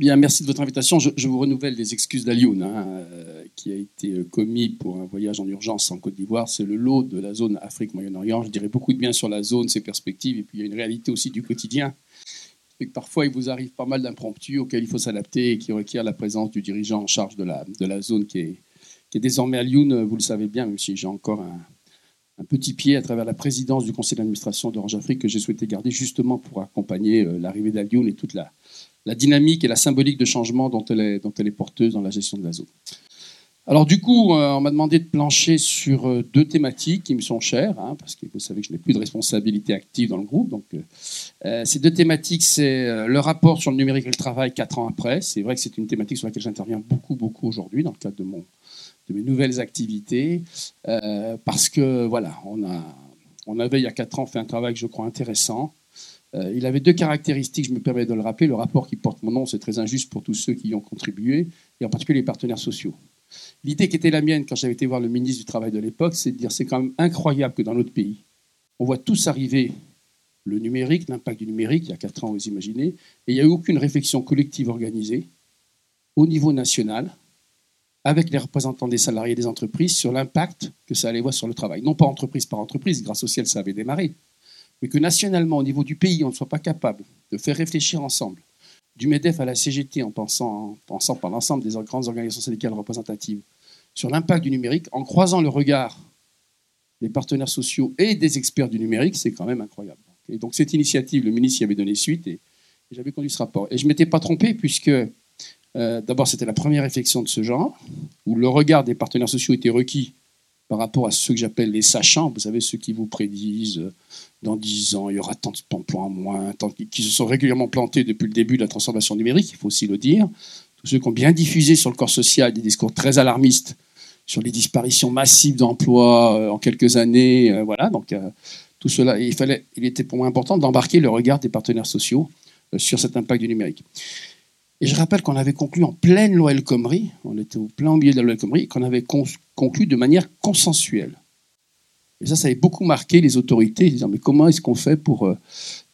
Bien, merci de votre invitation. Je, vous renouvelle les excuses d'Alioun, hein, euh, qui a été commis pour un voyage en urgence en Côte d'Ivoire. C'est le lot de la zone Afrique-Moyen-Orient. Je dirais beaucoup de bien sur la zone, ses perspectives, et puis il y a une réalité aussi du quotidien. Et que parfois, il vous arrive pas mal d'impromptus auxquels il faut s'adapter et qui requièrent la présence du dirigeant en charge de la, de la zone qui est, qui est désormais vous le savez bien, même si j'ai encore un, un petit pied à travers la présidence du conseil d'administration d'Orange Afrique que j'ai souhaité garder justement pour accompagner euh, l'arrivée d'Alioun et toute la, dynamique et la symbolique de changement dont elle est, porteuse dans la gestion de la zone. Alors du coup, euh, on m'a demandé de plancher sur euh, deux thématiques qui me sont chères, hein, parce que vous savez que je n'ai plus de responsabilité active dans le groupe. Donc, ces deux thématiques, c'est le rapport sur le numérique et le travail quatre ans après. C'est vrai que c'est une thématique sur laquelle j'interviens beaucoup, beaucoup aujourd'hui dans le cadre de, mon, de mes nouvelles activités, parce que voilà, on, a, on avait il y a quatre ans fait un travail que je crois intéressant, euh, il avait deux caractéristiques, je me permets de le rappeler. Le rapport qui porte mon nom, c'est très injuste pour tous ceux qui y ont contribué, et en particulier les partenaires sociaux. L'idée qui était la mienne quand j'avais été voir le ministre du Travail de l'époque, c'est de dire c'est quand même incroyable que dans notre pays, on voit tous arriver le numérique, l'impact du numérique, il y a quatre ans, vous imaginez, et il n'y a eu aucune réflexion collective organisée au niveau national avec les représentants des salariés et des entreprises sur l'impact que ça allait avoir sur le travail. Non pas entreprise par entreprise, grâce au ciel ça avait démarré, mais que nationalement, au niveau du pays, on ne soit pas capable de faire réfléchir ensemble, du MEDEF à la CGT en pensant, pensant par l'ensemble des grandes organisations syndicales représentatives, sur l'impact du numérique, en croisant le regard des partenaires sociaux et des experts du numérique, c'est quand même incroyable. Et donc cette initiative, le ministre y avait donné suite et, j'avais conduit ce rapport. Et je ne m'étais pas trompé puisque euh, d'abord c'était la première réflexion de ce genre, où le regard des partenaires sociaux était requis par rapport à ceux que j'appelle les sachants, vous savez, ceux qui vous prédisent euh, dans 10 ans, il y aura tant d'emplois en moins, qui se sont régulièrement plantés depuis le début de la transformation numérique, il faut aussi le dire. Tous ceux qui ont bien diffusé sur le corps social des discours très alarmistes sur les disparitions massives d'emplois euh, en quelques années, voilà, donc tout cela, il, fallait, il était pour moi important d'embarquer le regard des partenaires sociaux sur cet impact du numérique. Et je rappelle qu'on avait conclu en pleine loi El Khomri, on était au plein milieu de la loi El Khomri, qu'on avait conclu de manière consensuelle. Et ça, ça avait beaucoup marqué les autorités, disant mais comment est-ce qu'on fait pour euh,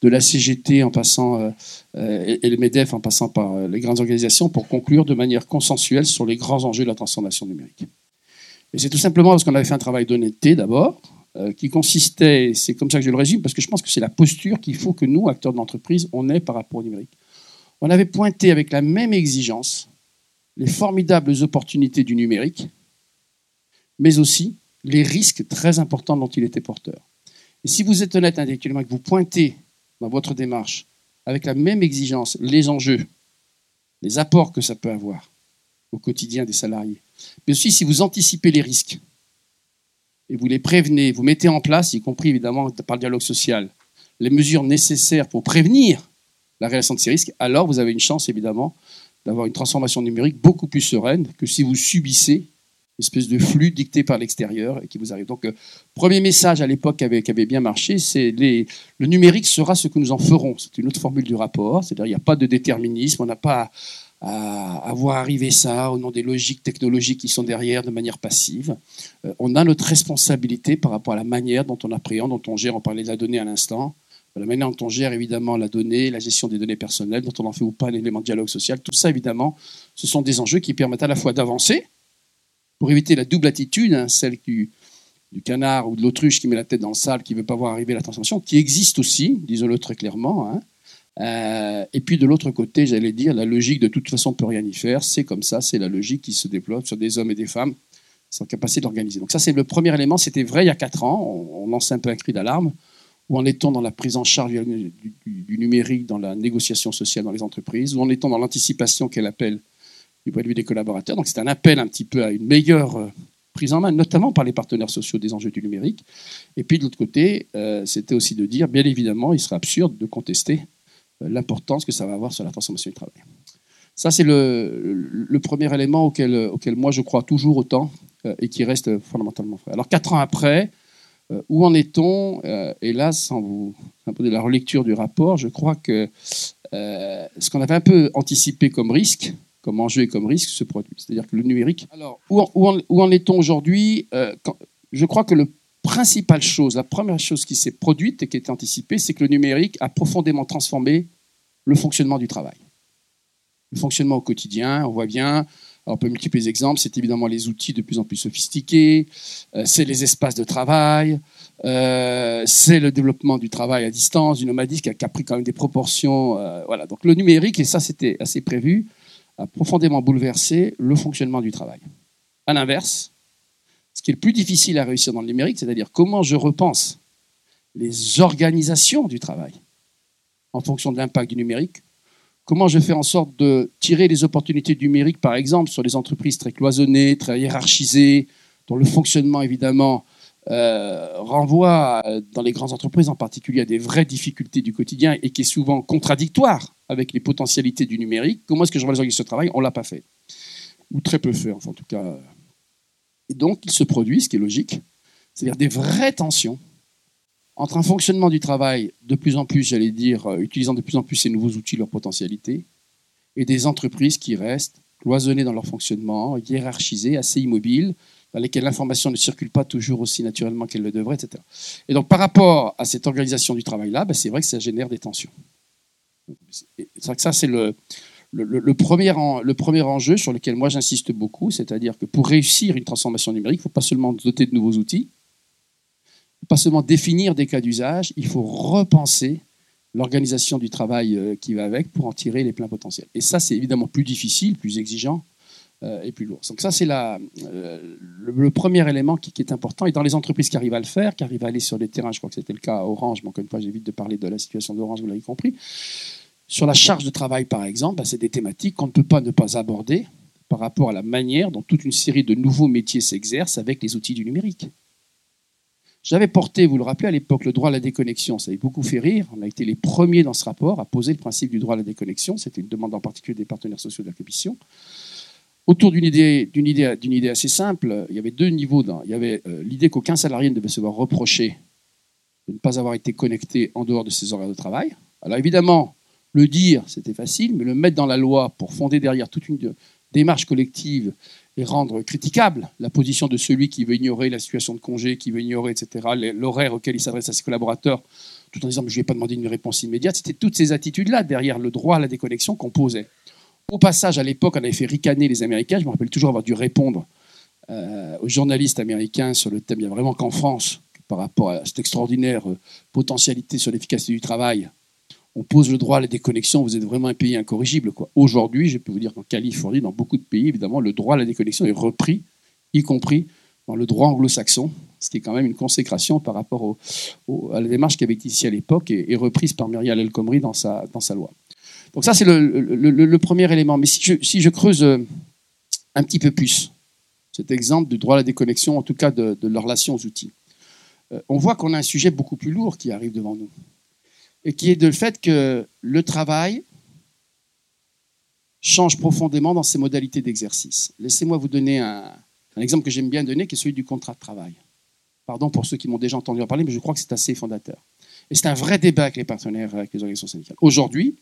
de la CGT en passant euh, euh, et le MEDEF en passant par les grandes organisations pour conclure de manière consensuelle sur les grands enjeux de la transformation numérique. Et c'est tout simplement parce qu'on avait fait un travail d'honnêteté d'abord, qui consistait, c'est comme ça que je le résume, parce que je pense que c'est la posture qu'il faut que nous, acteurs de l'entreprise, on ait par rapport au numérique on avait pointé avec la même exigence les formidables opportunités du numérique, mais aussi les risques très importants dont il était porteur. Et si vous êtes honnête intellectuellement et que vous pointez dans votre démarche avec la même exigence les enjeux, les apports que ça peut avoir au quotidien des salariés, mais aussi si vous anticipez les risques et vous les prévenez, vous mettez en place, y compris évidemment par le dialogue social, les mesures nécessaires pour prévenir la réalisation de ces risques, alors vous avez une chance évidemment d'avoir une transformation numérique beaucoup plus sereine que si vous subissez une espèce de flux dicté par l'extérieur et qui vous arrive. Donc, euh, premier message à l'époque qui avait, bien marché, c'est le numérique sera ce que nous en ferons. C'est une autre formule du rapport, c'est-à-dire il n'y a pas de déterminisme, on n'a pas à, à, voir arriver ça au nom des logiques technologiques qui sont derrière de manière passive. Euh, on a notre responsabilité par rapport à la manière dont on appréhende, dont on gère, on parlait de la donnée à l'instant, la manière dont on gère évidemment la donnée, la gestion des données personnelles, dont on en fait ou pas un élément de dialogue social, tout ça évidemment, ce sont des enjeux qui permettent à la fois d'avancer, pour éviter la double attitude, hein, celle du, canard ou de l'autruche qui met la tête dans le sable, qui ne veut pas voir arriver la transformation, qui existe aussi, disons-le très clairement. Hein. Euh, et puis de l'autre côté, j'allais dire, la logique de toute façon ne peut rien y faire, c'est comme ça, c'est la logique qui se développe sur des hommes et des femmes sans capacité d'organiser. Donc ça, c'est le premier élément, c'était vrai il y a quatre ans, on, on lance un peu un cri d'alarme. Où en est-on dans la prise en charge du, numérique dans la négociation sociale dans les entreprises Où en est-on dans l'anticipation qu'elle appelle du point de vue des collaborateurs Donc c'est un appel un petit peu à une meilleure euh, prise en main, notamment par les partenaires sociaux des enjeux du numérique. Et puis de l'autre côté, euh, c'était aussi de dire, bien évidemment, il serait absurde de contester euh, l'importance que ça va avoir sur la transformation du travail. Ça, c'est le, premier élément auquel moi je crois toujours autant et qui reste fondamentalement vrai. Alors quatre ans après, euh, où en est-on euh, Et là, sans vous imposer la relecture du rapport, je crois que euh, ce qu'on avait un peu anticipé comme risque, comme enjeu et comme risque, se produit. C'est-à-dire que le numérique. Alors, où en, est-on aujourd'hui Je crois que le principale chose, la première chose qui s'est produite et qui est anticipée, c'est que le numérique a profondément transformé le fonctionnement du travail. Le fonctionnement au quotidien, on voit bien, on peut multiplier les exemples, c'est évidemment les outils de plus en plus sophistiqués, euh, c'est les espaces de travail, euh, c'est le développement du travail à distance, du nomadisme qui a, pris quand même des proportions. Euh, voilà. Donc le numérique, et ça c'était assez prévu, a profondément bouleversé le fonctionnement du travail. À l'inverse, ce qui est le plus difficile à réussir dans le numérique, c'est-à-dire comment je repense les organisations du travail en fonction de l'impact du numérique, comment je fais en sorte de tirer les opportunités du numérique, par exemple, sur les entreprises très cloisonnées, très hiérarchisées, dont le fonctionnement, évidemment, euh, renvoie, dans les grandes entreprises en particulier, à des vraies difficultés du quotidien et qui est souvent contradictoire avec les potentialités du numérique. Comment est-ce que je organisations de travail On ne l'a pas fait. Ou très peu fait, enfin, en tout cas. Et donc, il se produit, ce qui est logique, c'est-à-dire des vraies tensions entre un fonctionnement du travail de plus en plus, j'allais dire, euh, utilisant de plus en plus ces nouveaux outils, leurs potentialités, et des entreprises qui restent cloisonnées dans leur fonctionnement, hiérarchisées, assez immobiles, dans lesquelles l'information ne circule pas toujours aussi naturellement qu'elle le devrait, etc. Et donc par rapport à cette organisation du travail-là, ben, c'est vrai que ça génère des tensions. C'est vrai que ça, c'est le, premier, le premier enjeu sur lequel moi j'insiste beaucoup, c'est-à-dire que pour réussir une transformation numérique, il ne faut pas seulement doter de nouveaux outils, pas seulement définir des cas d'usage, il faut repenser l'organisation du travail euh, qui va avec pour en tirer les pleins potentiels. Et ça, c'est évidemment plus difficile, plus exigeant euh, et plus lourd. Donc ça, c'est euh, le, premier élément qui, est important. Et dans les entreprises qui arrivent à le faire, qui arrivent à aller sur les terrains, je crois que c'était le cas à Orange, mais encore une fois, j'évite de parler de la situation d'Orange, vous l'avez compris. Sur la charge de travail, par exemple, bah, c'est des thématiques qu'on ne peut pas ne pas aborder par rapport à la manière dont toute une série de nouveaux métiers s'exercent avec les outils du numérique. J'avais porté, vous le rappelez à l'époque, le droit à la déconnexion. Ça avait beaucoup fait rire. On a été les premiers dans ce rapport à poser le principe du droit à la déconnexion. C'était une demande en particulier des partenaires sociaux de la Commission. Autour d'une idée, assez simple, il y avait deux niveaux. Il y avait euh, l'idée qu'aucun salarié ne devait se voir reprocher de ne pas avoir été connecté en dehors de ses horaires de travail. Alors évidemment, le dire, c'était facile, mais le mettre dans la loi pour fonder derrière toute une démarche collective et rendre critiquable la position de celui qui veut ignorer la situation de congé, qui veut ignorer, etc., l'horaire auquel il s'adresse à ses collaborateurs, tout en disant je ne lui ai pas demandé une réponse immédiate. C'était toutes ces attitudes-là derrière le droit à la déconnexion qu'on posait. Au passage, à l'époque, on avait fait ricaner les Américains. Je me rappelle toujours avoir dû répondre euh, aux journalistes américains sur le thème. Il n'y a vraiment qu'en France, par rapport à cette extraordinaire euh, potentialité sur l'efficacité du travail, on pose le droit à la déconnexion, vous êtes vraiment un pays incorrigible. Aujourd'hui, je peux vous dire qu'en Californie, dans beaucoup de pays, évidemment, le droit à la déconnexion est repris, y compris dans le droit anglo-saxon, ce qui est quand même une consécration par rapport à la démarche qui avait été ici à l'époque et, reprise par Muriel El Khomri dans sa, loi. Donc ça, c'est le, premier élément. Mais si je, creuse euh, un petit peu plus cet exemple du droit à la déconnexion, en tout cas de, de la relation aux outils, euh, on voit qu'on a un sujet beaucoup plus lourd qui arrive devant nous qui est de le fait que le travail change profondément dans ses modalités d'exercice. Laissez-moi vous donner un, exemple que j'aime bien donner, qui est celui du contrat de travail. Pardon pour ceux qui m'ont déjà entendu en parler, mais je crois que c'est assez fondateur. Et c'est un vrai débat avec les partenaires, avec les organisations syndicales. Aujourd'hui,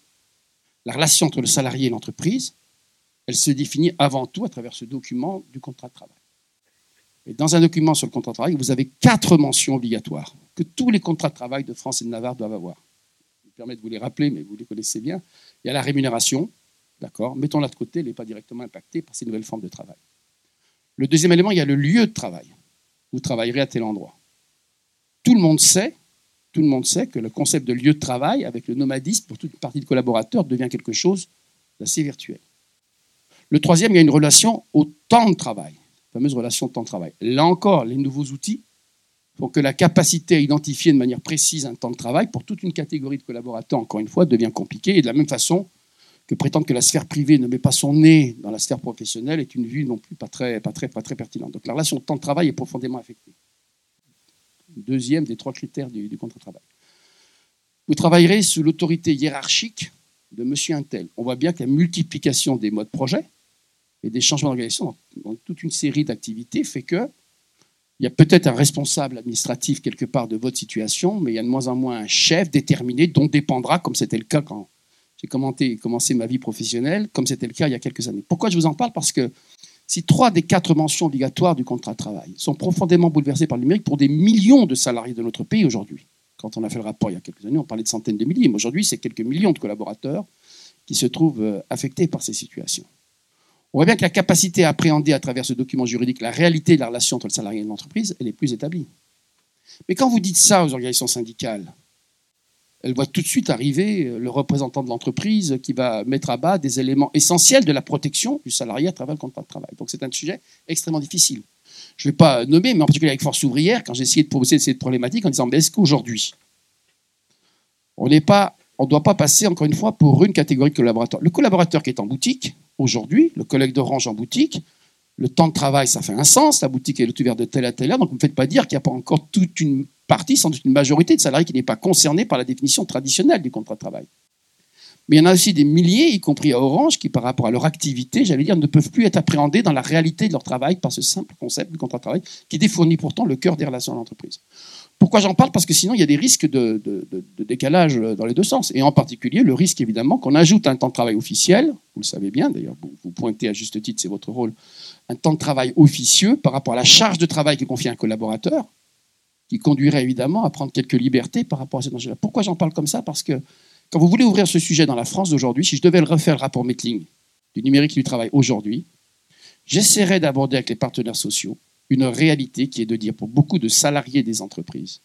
la relation entre le salarié et l'entreprise, elle se définit avant tout à travers ce document du contrat de travail. Et dans un document sur le contrat de travail, vous avez quatre mentions obligatoires que tous les contrats de travail de France et de Navarre doivent avoir permet de vous les rappeler, mais vous les connaissez bien. Il y a la rémunération, d'accord Mettons-la de côté, elle n'est pas directement impactée par ces nouvelles formes de travail. Le deuxième élément, il y a le lieu de travail. Vous travaillerez à tel endroit. Tout le monde sait, tout le monde sait que le concept de lieu de travail, avec le nomadisme pour toute une partie de collaborateurs, devient quelque chose d'assez virtuel. Le troisième, il y a une relation au temps de travail, la fameuse relation temps de travail. Là encore, les nouveaux outils pour que la capacité à identifier de manière précise un temps de travail pour toute une catégorie de collaborateurs, encore une fois, devient compliquée. Et de la même façon que prétendre que la sphère privée ne met pas son nez dans la sphère professionnelle est une vue non plus pas très, pas très, pas très pertinente. Donc la relation temps de travail est profondément affectée. Deuxième des trois critères du, contrat de travail. Vous travaillerez sous l'autorité hiérarchique de monsieur Intel. On voit bien que la multiplication des modes projet et des changements d'organisation dans toute une série d'activités fait que il y a peut-être un responsable administratif quelque part de votre situation, mais il y a de moins en moins un chef déterminé dont dépendra, comme c'était le cas quand j'ai commencé ma vie professionnelle, comme c'était le cas il y a quelques années. Pourquoi je vous en parle? Parce que si trois des quatre mentions obligatoires du contrat de travail sont profondément bouleversées par le numérique pour des millions de salariés de notre pays aujourd'hui, quand on a fait le rapport il y a quelques années, on parlait de centaines de milliers, mais aujourd'hui c'est quelques millions de collaborateurs qui se trouvent euh, affectés par ces situations. On voit bien que la capacité à appréhender à travers ce document juridique la réalité de la relation entre le salarié et l'entreprise, elle est plus établie. Mais quand vous dites ça aux organisations syndicales, elles voient tout de suite arriver le représentant de l'entreprise qui va mettre à bas des éléments essentiels de la protection du salarié à travers le contrat de travail. Donc c'est un sujet extrêmement difficile. Je ne vais pas nommer, mais en particulier avec Force ouvrière, quand j'ai essayé de poser cette problématique en disant, mais est-ce qu'aujourd'hui, on on ne doit pas passer, encore une fois, pour une catégorie de collaborateurs? Le collaborateur qui est en boutique, aujourd'hui, le collègue d'Orange en boutique, le temps de travail, ça fait un sens, la boutique est ouverte de telle à telle heure, donc ne me faites pas dire qu'il n'y a pas encore toute une partie, sans doute une majorité de salariés qui n'est pas concernée par la définition traditionnelle du contrat de travail. Mais il y en a aussi des milliers, y compris à Orange, qui par rapport à leur activité, j'allais dire, ne peuvent plus être appréhendés dans la réalité de leur travail par ce simple concept du contrat de travail, qui défournit pourtant le cœur des relations à l'entreprise. Pourquoi j'en parle? Parce que sinon, il y a des risques de, décalage dans les deux sens. Et en particulier, le risque, évidemment, qu'on ajoute un temps de travail officiel, vous le savez bien, d'ailleurs, vous, pointez à juste titre, c'est votre rôle, un temps de travail officieux par rapport à la charge de travail qui confie un collaborateur, qui conduirait évidemment à prendre quelques libertés par rapport à cet enjeu-là. Pourquoi j'en parle comme ça? Parce que quand vous voulez ouvrir ce sujet dans la France d'aujourd'hui, si je devais le refaire le rapport Metling du numérique du travail aujourd'hui, j'essaierais d'aborder avec les partenaires sociaux une réalité qui est de dire pour beaucoup de salariés des entreprises,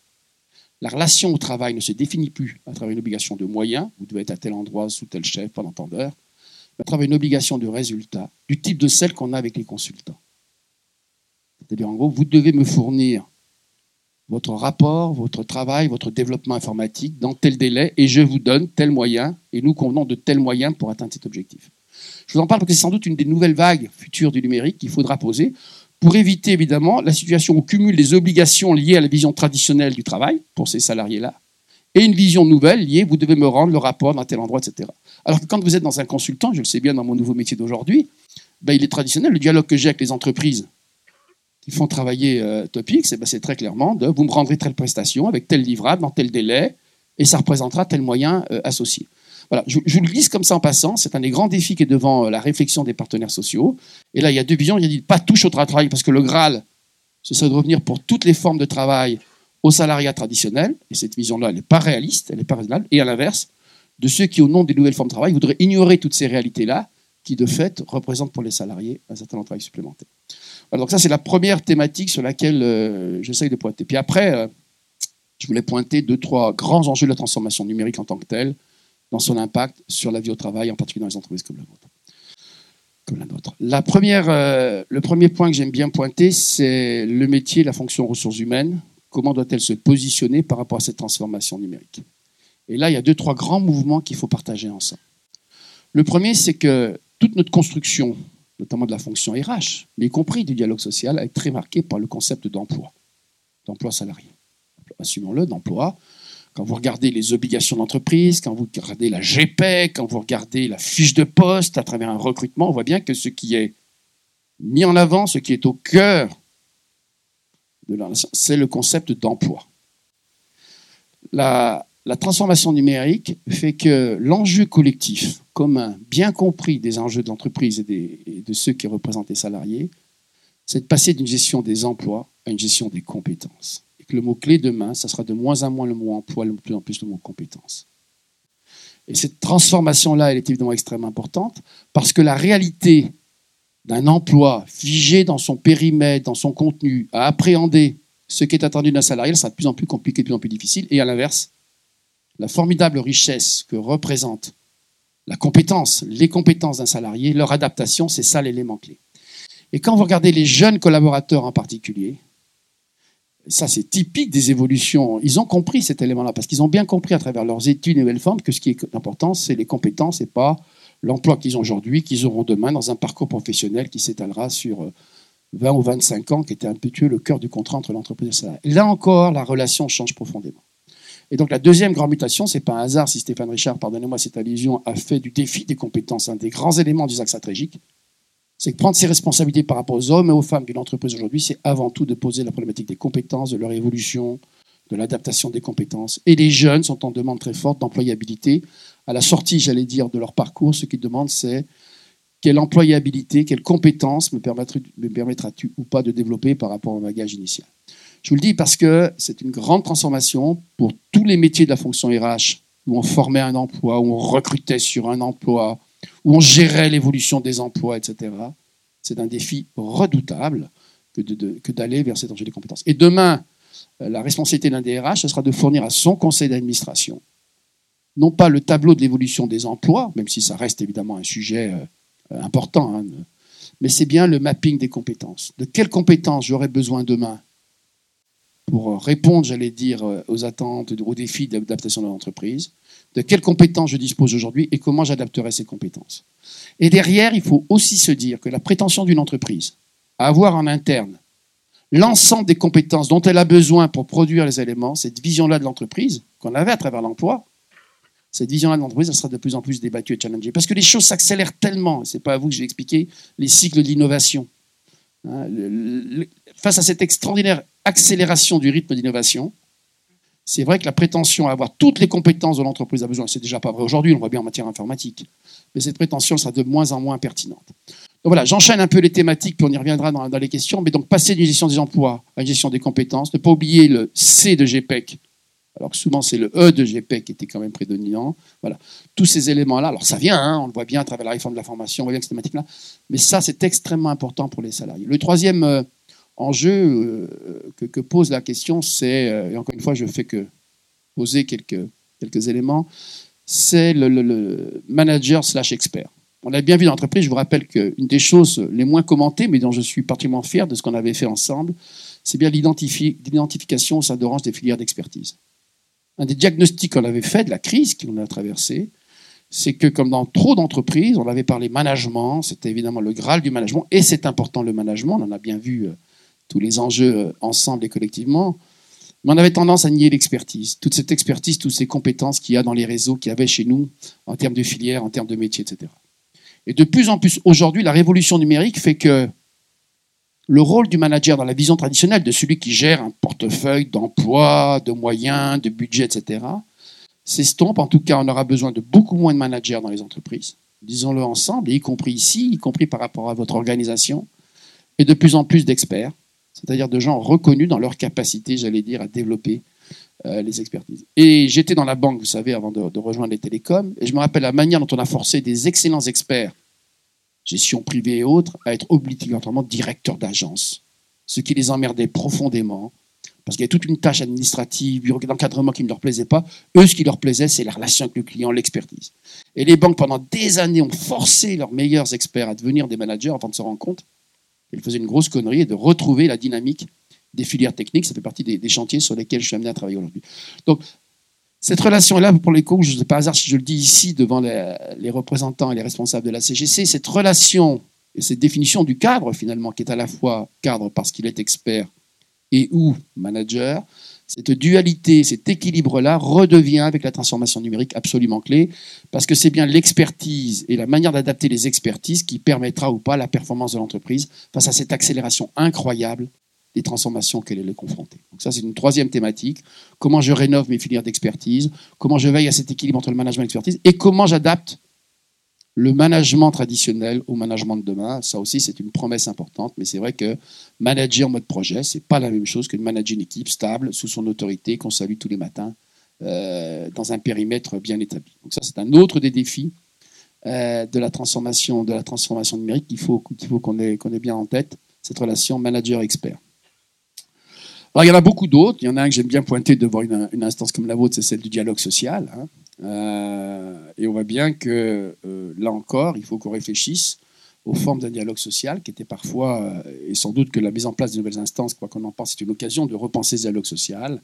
la relation au travail ne se définit plus à travers une obligation de moyens, vous devez être à tel endroit sous tel chef pendant tant d'heures, mais à travers une obligation de résultat du type de celle qu'on a avec les consultants. C'est-à-dire en gros, vous devez me fournir votre rapport, votre travail, votre développement informatique dans tel délai et je vous donne tel moyen et nous convenons de tel moyen pour atteindre cet objectif. Je vous en parle parce que c'est sans doute une des nouvelles vagues futures du numérique qu'il faudra poser pour éviter évidemment la situation où cumule les obligations liées à la vision traditionnelle du travail pour ces salariés-là et une vision nouvelle liée, vous devez me rendre le rapport dans tel endroit, etc. Alors que quand vous êtes dans un consultant, je le sais bien dans mon nouveau métier d'aujourd'hui, ben, il est traditionnel, le dialogue que j'ai avec les entreprises qui font travailler euh, Topix, ben, c'est très clairement de vous me rendrez telle prestation avec tel livrable dans tel délai et ça représentera tel moyen euh, associé. Je, le glisse comme ça en passant. C'est un des grands défis qui est devant euh, la réflexion des partenaires sociaux. Et là, il y a deux visions. Il a dit pas touche au travail parce que le Graal, ce serait de revenir pour toutes les formes de travail au salariat traditionnel. Et cette vision-là, elle n'est pas réaliste, elle n'est pas raisonnable. Et à l'inverse, de ceux qui, au nom des nouvelles formes de travail, voudraient ignorer toutes ces réalités-là, qui de fait représentent pour les salariés un certain nombre travail supplémentaire. donc ça, c'est la première thématique sur laquelle euh, j'essaye de pointer. Puis après, euh, je voulais pointer deux, trois grands enjeux de la transformation numérique en tant que telle dans son impact sur la vie au travail, en particulier dans les entreprises comme la vôtre. La nôtre. Première, euh, le premier point que j'aime bien pointer, c'est le métier, la fonction ressources humaines. Comment doit-elle se positionner par rapport à cette transformation numérique? Et là, il y a deux, trois grands mouvements qu'il faut partager ensemble. Le premier, c'est que toute notre construction, notamment de la fonction RH, mais y compris du dialogue social, été très marquée par le concept d'emploi, d'emploi salarié. Assumons-le, d'emploi quand vous regardez les obligations d'entreprise, quand vous regardez la GPEC, quand vous regardez la fiche de poste à travers un recrutement, on voit bien que ce qui est mis en avant, ce qui est au cœur de la c'est le concept d'emploi. La, transformation numérique fait que l'enjeu collectif commun, bien compris des enjeux de l'entreprise et, et de ceux qui représentent les salariés, c'est de passer d'une gestion des emplois à une gestion des compétences le mot-clé demain, ça sera de moins en moins le mot emploi, de plus en plus le mot compétence. Et cette transformation-là, elle est évidemment extrêmement importante parce que la réalité d'un emploi figé dans son périmètre, dans son contenu, à appréhender ce qui est attendu d'un salarié, sera de plus en plus compliqué, de plus en plus difficile. Et à l'inverse, la formidable richesse que représente la compétence, les compétences d'un salarié, leur adaptation, c'est ça l'élément clé. Et quand vous regardez les jeunes collaborateurs en particulier, ça c'est typique des évolutions. Ils ont compris cet élément-là, parce qu'ils ont bien compris à travers leurs études et nouvelles formes que ce qui est important, c'est les compétences et pas l'emploi qu'ils ont aujourd'hui, qu'ils auront demain dans un parcours professionnel qui s'étalera sur 20 euh, ou 25 ans, qui était un peu le cœur du contrat entre l'entreprise et le salarié. Là encore, la relation change profondément. Et donc la deuxième grande mutation, c'est pas un hasard si Stéphane Richard, pardonnez-moi cette allusion, a fait du défi des compétences un des grands éléments du axe stratégique c'est que prendre ses responsabilités par rapport aux hommes et aux femmes d'une entreprise aujourd'hui, c'est avant tout de poser la problématique des compétences, de leur évolution, de l'adaptation des compétences. Et les jeunes sont en demande très forte d'employabilité. À la sortie, j'allais dire, de leur parcours, ce qu'ils demandent, c'est quelle employabilité, quelles compétences me, permettras-tu ou pas de développer par rapport au bagage initial. Je vous le dis parce que c'est une grande transformation pour tous les métiers de la fonction RH où on formait un emploi, où on recrutait sur un emploi, où on gérait l'évolution des emplois, etc. C'est un défi redoutable que d'aller vers cet enjeu des compétences. Et demain, euh, la responsabilité d'un DRH, ce sera de fournir à son conseil d'administration, non pas le tableau de l'évolution des emplois, même si ça reste évidemment un sujet euh, important, hein, mais c'est bien le mapping des compétences. De quelles compétences j'aurai besoin demain pour répondre, j'allais dire, euh, aux attentes, aux défis d'adaptation de l'entreprise, de quelles compétences je dispose aujourd'hui et comment j'adapterai ces compétences. Et derrière, il faut aussi se dire que la prétention d'une entreprise à avoir en interne l'ensemble des compétences dont elle a besoin pour produire les éléments, cette vision-là de l'entreprise, qu'on avait à travers l'emploi, cette vision-là de l'entreprise, elle sera de plus en plus débattue et challengée. Parce que les choses s'accélèrent tellement, ce n'est pas à vous que je vais expliquer, les cycles d'innovation. Hein, face à cette extraordinaire accélération du rythme d'innovation, c'est vrai que la prétention à avoir toutes les compétences dont l'entreprise a besoin, c'est déjà pas vrai aujourd'hui, on le voit bien en matière informatique, mais cette prétention sera de moins en moins pertinente. Donc voilà, j'enchaîne un peu les thématiques, puis on y reviendra dans, les questions, mais donc passer d'une gestion des emplois à une gestion des compétences, ne pas oublier le C de GPEC, alors que souvent c'est le E de GPEC qui était quand même prédominant. Voilà, tous ces éléments-là, alors ça vient, hein, on le voit bien à travers la réforme de la formation, on voit bien que cette thématique-là, mais ça c'est extrêmement important pour les salariés. Le troisième euh, enjeu euh, que, pose la question, c'est, euh, et encore une fois je fais que poser quelques, éléments, c'est le, manager slash expert. On l'a bien vu dans l'entreprise, je vous rappelle qu'une des choses les moins commentées, mais dont je suis particulièrement fier de ce qu'on avait fait ensemble, c'est bien l'identification au sein des filières d'expertise. Un des diagnostics qu'on avait fait de la crise qu'on a traversée, c'est que comme dans trop d'entreprises, on avait parlé management, c'était évidemment le graal du management, et c'est important le management, on en a bien vu euh, tous les enjeux euh, ensemble et collectivement, mais on avait tendance à nier l'expertise, toute cette expertise, toutes ces compétences qu'il y a dans les réseaux, qu'il y avait chez nous en termes de filières, en termes de métiers, etc. Et de plus en plus aujourd'hui, la révolution numérique fait que le rôle du manager dans la vision traditionnelle de celui qui gère un portefeuille d'emploi, de moyens, de budget, etc., s'estompe. En tout cas, on aura besoin de beaucoup moins de managers dans les entreprises, disons-le ensemble, y compris ici, y compris par rapport à votre organisation, et de plus en plus d'experts, c'est-à-dire de gens reconnus dans leur capacité, j'allais dire, à développer euh, les expertises. Et j'étais dans la banque, vous savez, avant de, rejoindre les télécoms, et je me rappelle la manière dont on a forcé des excellents experts, gestion privée et autres, à être obligatoirement directeurs d'agence, ce qui les emmerdait profondément, parce qu'il y a toute une tâche administrative, d'encadrement qui ne leur plaisait pas. Eux, ce qui leur plaisait, c'est la relation avec le client, l'expertise. Et les banques, pendant des années, ont forcé leurs meilleurs experts à devenir des managers avant de se rendre compte qu'ils faisaient une grosse connerie et de retrouver la dynamique des filières techniques. Ça fait partie des, chantiers sur lesquels je suis amené à travailler aujourd'hui. Donc, cette relation-là, pour les coups, je ne sais pas hasard si je le dis ici devant les, représentants et les responsables de la CGC, cette relation et cette définition du cadre, finalement, qui est à la fois cadre parce qu'il est expert et ou manager, cette dualité, cet équilibre-là redevient avec la transformation numérique absolument clé, parce que c'est bien l'expertise et la manière d'adapter les expertises qui permettra ou pas la performance de l'entreprise face à cette accélération incroyable des transformations qu'elle est confrontée. Donc ça, c'est une troisième thématique. Comment je rénove mes filières d'expertise, comment je veille à cet équilibre entre le management et l'expertise, et comment j'adapte le management traditionnel au management de demain. Ça aussi, c'est une promesse importante, mais c'est vrai que manager en mode projet, c'est pas la même chose que de manager une équipe stable, sous son autorité, qu'on salue tous les matins, euh, dans un périmètre bien établi. Donc ça, c'est un autre des défis euh, de la transformation, numérique qu'il faut qu'on ait bien en tête, cette relation manager-expert. Alors, il y en a beaucoup d'autres. Il y en a un que j'aime bien pointer devant une, instance comme la vôtre, c'est celle du dialogue social. Hein. Euh, et on voit bien que, euh, là encore, il faut qu'on réfléchisse aux formes d'un dialogue social qui était parfois, euh, et sans doute que la mise en place de nouvelles instances, quoi qu'on en pense, c'est une occasion de repenser ce dialogue social.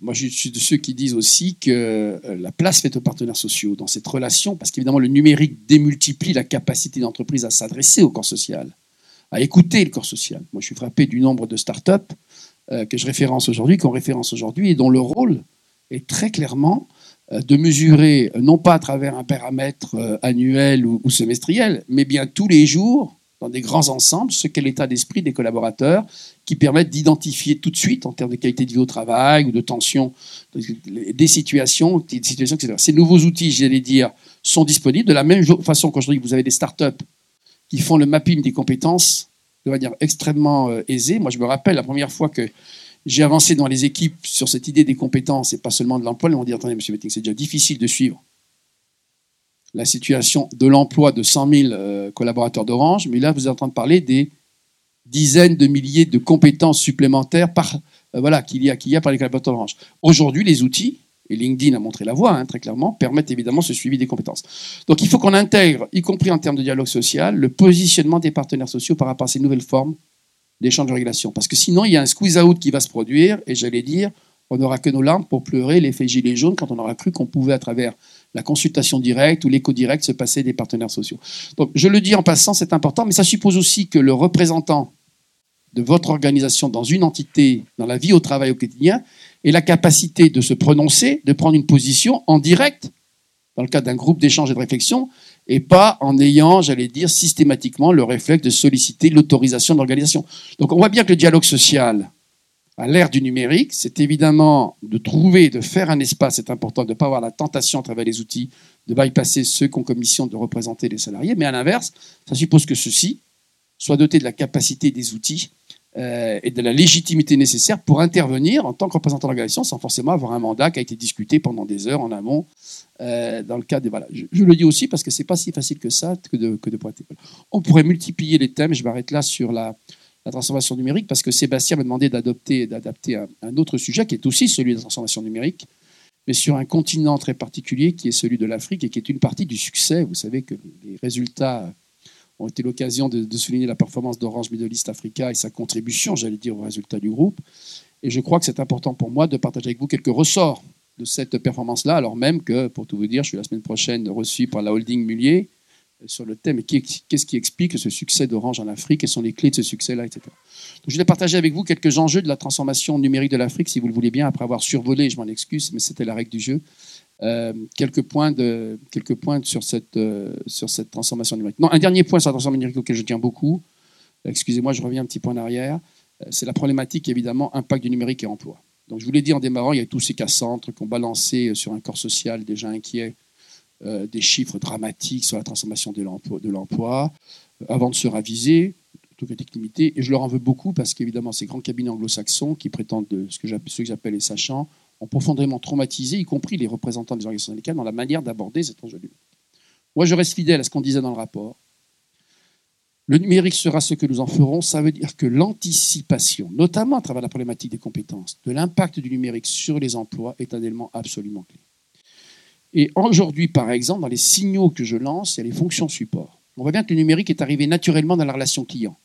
moi, je suis de ceux qui disent aussi que la place faite aux partenaires sociaux dans cette relation, parce qu'évidemment, le numérique démultiplie la capacité d'entreprise à s'adresser au corps social, à écouter le corps social. Moi, je suis frappé du nombre de start-up que je référence aujourd'hui, qu'on référence aujourd'hui, et dont le rôle est très clairement de mesurer, euh, non pas à travers un paramètre annuel ou, semestriel, mais bien tous les jours, dans des grands ensembles, ce qu'est l'état d'esprit des collaborateurs, qui permettent d'identifier tout de suite, en termes de qualité de vie au travail ou de tension, des situations, des situations etc. Ces nouveaux outils, j'allais dire, sont disponibles de la même façon qu'aujourd'hui vous avez des startups qui font le mapping des compétences de manière extrêmement euh, aisée. Moi, je me rappelle la première fois qu'il J'ai avancé dans les équipes sur cette idée des compétences et pas seulement de l'emploi. Ils m'ont dit attendez, monsieur Betting, c'est déjà difficile de suivre la situation de l'emploi de 100 000 euh, collaborateurs d'Orange, mais là, vous êtes en train de parler des dizaines de milliers de compétences supplémentaires euh, voilà, qu'il y, a, qu'il y a par les collaborateurs d'Orange. Aujourd'hui, les outils, et LinkedIn a montré la voie hein, très clairement, permettent évidemment ce suivi des compétences. Donc il faut qu'on intègre, y compris en termes de dialogue social, le positionnement des partenaires sociaux par rapport à ces nouvelles formes d'échange de régulation. Parce que sinon, il y a un squeeze-out qui va se produire, et j'allais dire, on n'aura que nos larmes pour pleurer l'effet gilet jaune quand on aura cru qu'on pouvait, à travers la consultation directe ou l'éco direct, se passer des partenaires sociaux. Donc, je le dis en passant, c'est important, mais ça suppose aussi que le représentant de votre organisation dans une entité, dans la vie au travail au quotidien, ait la capacité de se prononcer, de prendre une position en direct, dans le cadre d'un groupe d'échange et de réflexion, et pas en ayant, j'allais dire, systématiquement le réflexe de solliciter l'autorisation de l'organisation. Donc on voit bien que le dialogue social, à l'ère du numérique, c'est évidemment de trouver, de faire un espace, c'est important de ne pas avoir la tentation à travers les outils de bypasser ceux qui ont commission de représenter les salariés, mais à l'inverse, ça suppose que ceux-ci soient dotés de la capacité des outils euh, et de la légitimité nécessaire pour intervenir en tant que représentant de l'organisation sans forcément avoir un mandat qui a été discuté pendant des heures en amont euh, dans le cadre des... Voilà. Je, le dis aussi parce que ce n'est pas si facile que ça que de, que de pointer. On pourrait multiplier les thèmes, je m'arrête là sur la, la transformation numérique parce que Sébastien m'a demandé d'adopter, d'adapter un, autre sujet qui est aussi celui de la transformation numérique, mais sur un continent très particulier qui est celui de l'Afrique et qui est une partie du succès. Vous savez que les résultats ont été l'occasion de, souligner la performance d'Orange Middle East Africa et sa contribution, j'allais dire, aux résultats du groupe. Et je crois que c'est important pour moi de partager avec vous quelques ressorts de cette performance-là, alors même que, pour tout vous dire, je suis la semaine prochaine reçu par la holding Mullier sur le thème qu'est-ce qui explique ce succès d'Orange en Afrique, quelles sont les clés de ce succès-là, etc. Je vais partager avec vous quelques enjeux de la transformation numérique de l'Afrique, si vous le voulez bien, après avoir survolé, je m'en excuse, mais c'était la règle du jeu, euh, quelques, points de, quelques points sur cette, euh, sur cette transformation numérique. Non, un dernier point sur la transformation numérique auquel je tiens beaucoup, excusez-moi, je reviens un petit point en arrière, euh, c'est la problématique, évidemment, impact du numérique et emploi. Donc, je vous l'ai dit en démarrant, il y a tous ces cas centres qu'on balancé sur un corps social déjà inquiet des chiffres dramatiques sur la transformation de l'emploi, avant de se raviser, toute légitimité. Et je leur en veux beaucoup parce qu'évidemment, ces grands cabinets anglo-saxons qui prétendent ce que j'appelle les sachants profondément traumatisé, y compris les représentants des organisations syndicales, dans la manière d'aborder cet enjeu Moi, je reste fidèle à ce qu'on disait dans le rapport. Le numérique sera ce que nous en ferons. Ça veut dire que l'anticipation, notamment à travers la problématique des compétences, de l'impact du numérique sur les emplois, est un élément absolument clé. Et aujourd'hui, par exemple, dans les signaux que je lance, il y a les fonctions support. On voit bien que le numérique est arrivé naturellement dans la relation client.